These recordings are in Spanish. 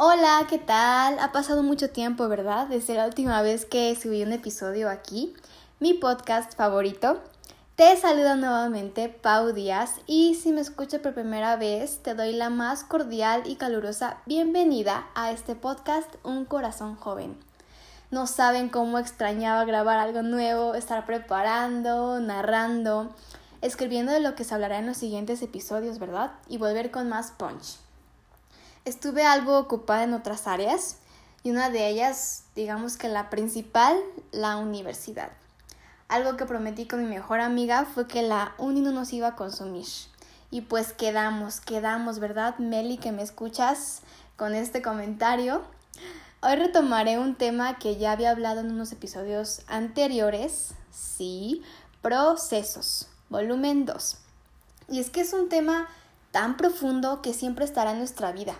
Hola, ¿qué tal? Ha pasado mucho tiempo, ¿verdad? Desde la última vez que subí un episodio aquí, mi podcast favorito. Te saluda nuevamente Pau Díaz y si me escuchas por primera vez, te doy la más cordial y calurosa bienvenida a este podcast Un Corazón Joven. No saben cómo extrañaba grabar algo nuevo, estar preparando, narrando, escribiendo de lo que se hablará en los siguientes episodios, ¿verdad? Y volver con más punch. Estuve algo ocupada en otras áreas y una de ellas, digamos que la principal, la universidad. Algo que prometí con mi mejor amiga fue que la uni no nos iba a consumir. Y pues quedamos, quedamos, ¿verdad, Meli, que me escuchas con este comentario? Hoy retomaré un tema que ya había hablado en unos episodios anteriores, sí, procesos, volumen 2. Y es que es un tema tan profundo que siempre estará en nuestra vida.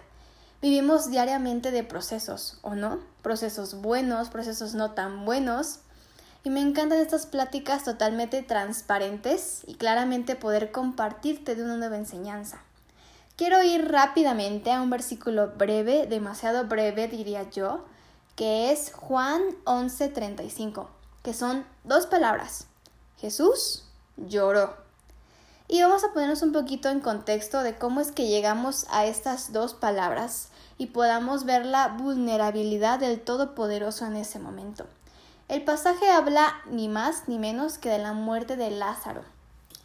Vivimos diariamente de procesos, ¿o no? Procesos buenos, procesos no tan buenos. Y me encantan estas pláticas totalmente transparentes y claramente poder compartirte de una nueva enseñanza. Quiero ir rápidamente a un versículo breve, demasiado breve diría yo, que es Juan 11:35, que son dos palabras. Jesús lloró. Y vamos a ponernos un poquito en contexto de cómo es que llegamos a estas dos palabras y podamos ver la vulnerabilidad del Todopoderoso en ese momento. El pasaje habla ni más ni menos que de la muerte de Lázaro.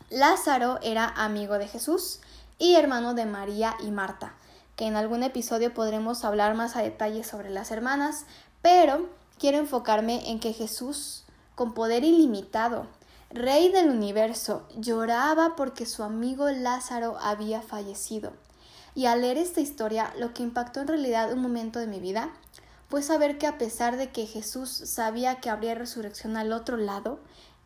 Lázaro era amigo de Jesús y hermano de María y Marta, que en algún episodio podremos hablar más a detalle sobre las hermanas, pero quiero enfocarme en que Jesús, con poder ilimitado, rey del universo, lloraba porque su amigo Lázaro había fallecido. Y al leer esta historia, lo que impactó en realidad un momento de mi vida fue saber que a pesar de que Jesús sabía que habría resurrección al otro lado,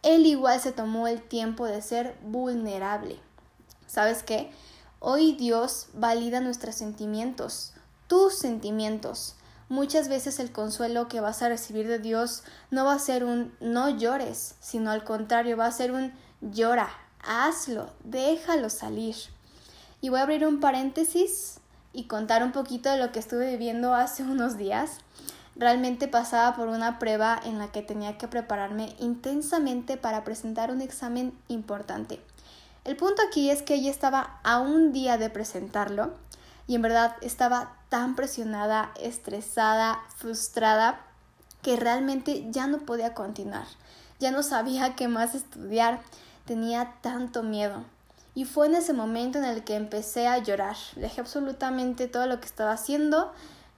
él igual se tomó el tiempo de ser vulnerable. ¿Sabes qué? Hoy Dios valida nuestros sentimientos, tus sentimientos. Muchas veces el consuelo que vas a recibir de Dios no va a ser un no llores, sino al contrario, va a ser un llora, hazlo, déjalo salir. Y voy a abrir un paréntesis y contar un poquito de lo que estuve viviendo hace unos días. Realmente pasaba por una prueba en la que tenía que prepararme intensamente para presentar un examen importante. El punto aquí es que ella estaba a un día de presentarlo y en verdad estaba tan presionada, estresada, frustrada, que realmente ya no podía continuar. Ya no sabía qué más estudiar, tenía tanto miedo. Y fue en ese momento en el que empecé a llorar. Dejé absolutamente todo lo que estaba haciendo.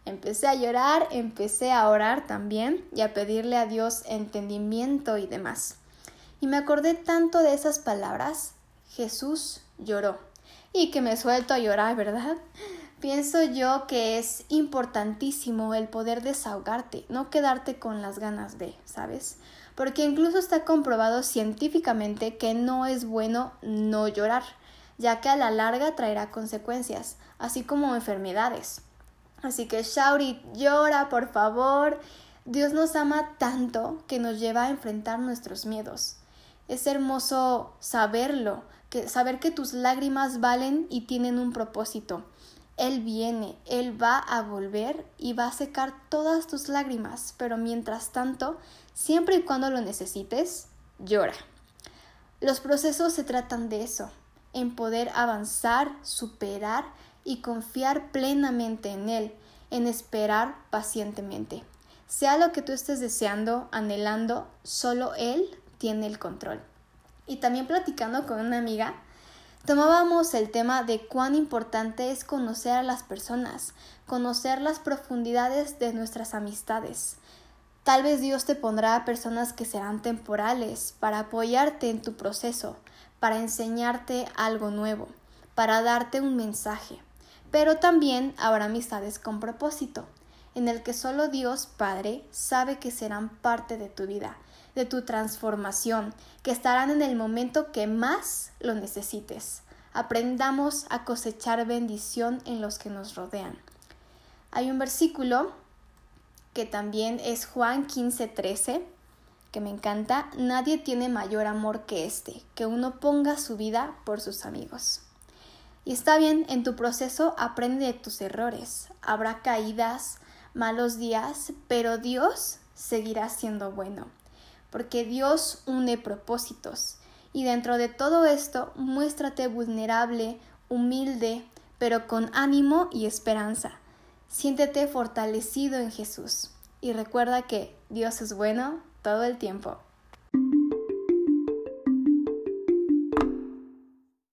Empecé a llorar, empecé a orar también y a pedirle a Dios entendimiento y demás. Y me acordé tanto de esas palabras. Jesús lloró. Y que me suelto a llorar, ¿verdad? Pienso yo que es importantísimo el poder desahogarte, no quedarte con las ganas de, ¿sabes? Porque incluso está comprobado científicamente que no es bueno no llorar, ya que a la larga traerá consecuencias, así como enfermedades. Así que Shauri, llora, por favor. Dios nos ama tanto que nos lleva a enfrentar nuestros miedos. Es hermoso saberlo, que saber que tus lágrimas valen y tienen un propósito él viene, Él va a volver y va a secar todas tus lágrimas, pero mientras tanto, siempre y cuando lo necesites, llora. Los procesos se tratan de eso, en poder avanzar, superar y confiar plenamente en Él, en esperar pacientemente. Sea lo que tú estés deseando, anhelando, solo Él tiene el control. Y también platicando con una amiga, tomábamos el tema de cuán importante es conocer a las personas, conocer las profundidades de nuestras amistades. Tal vez Dios te pondrá a personas que serán temporales para apoyarte en tu proceso, para enseñarte algo nuevo, para darte un mensaje. Pero también habrá amistades con propósito, en el que solo Dios Padre sabe que serán parte de tu vida, de tu transformación, que estarán en el momento que más lo necesites. Aprendamos a cosechar bendición en los que nos rodean. Hay un versículo que también es Juan 15:13, que me encanta. Nadie tiene mayor amor que este, que uno ponga su vida por sus amigos. Y está bien, en tu proceso aprende de tus errores. Habrá caídas, malos días, pero Dios seguirá siendo bueno, porque Dios une propósitos. Y dentro de todo esto, muéstrate vulnerable, humilde, pero con ánimo y esperanza. Siéntete fortalecido en Jesús. Y recuerda que Dios es bueno todo el tiempo.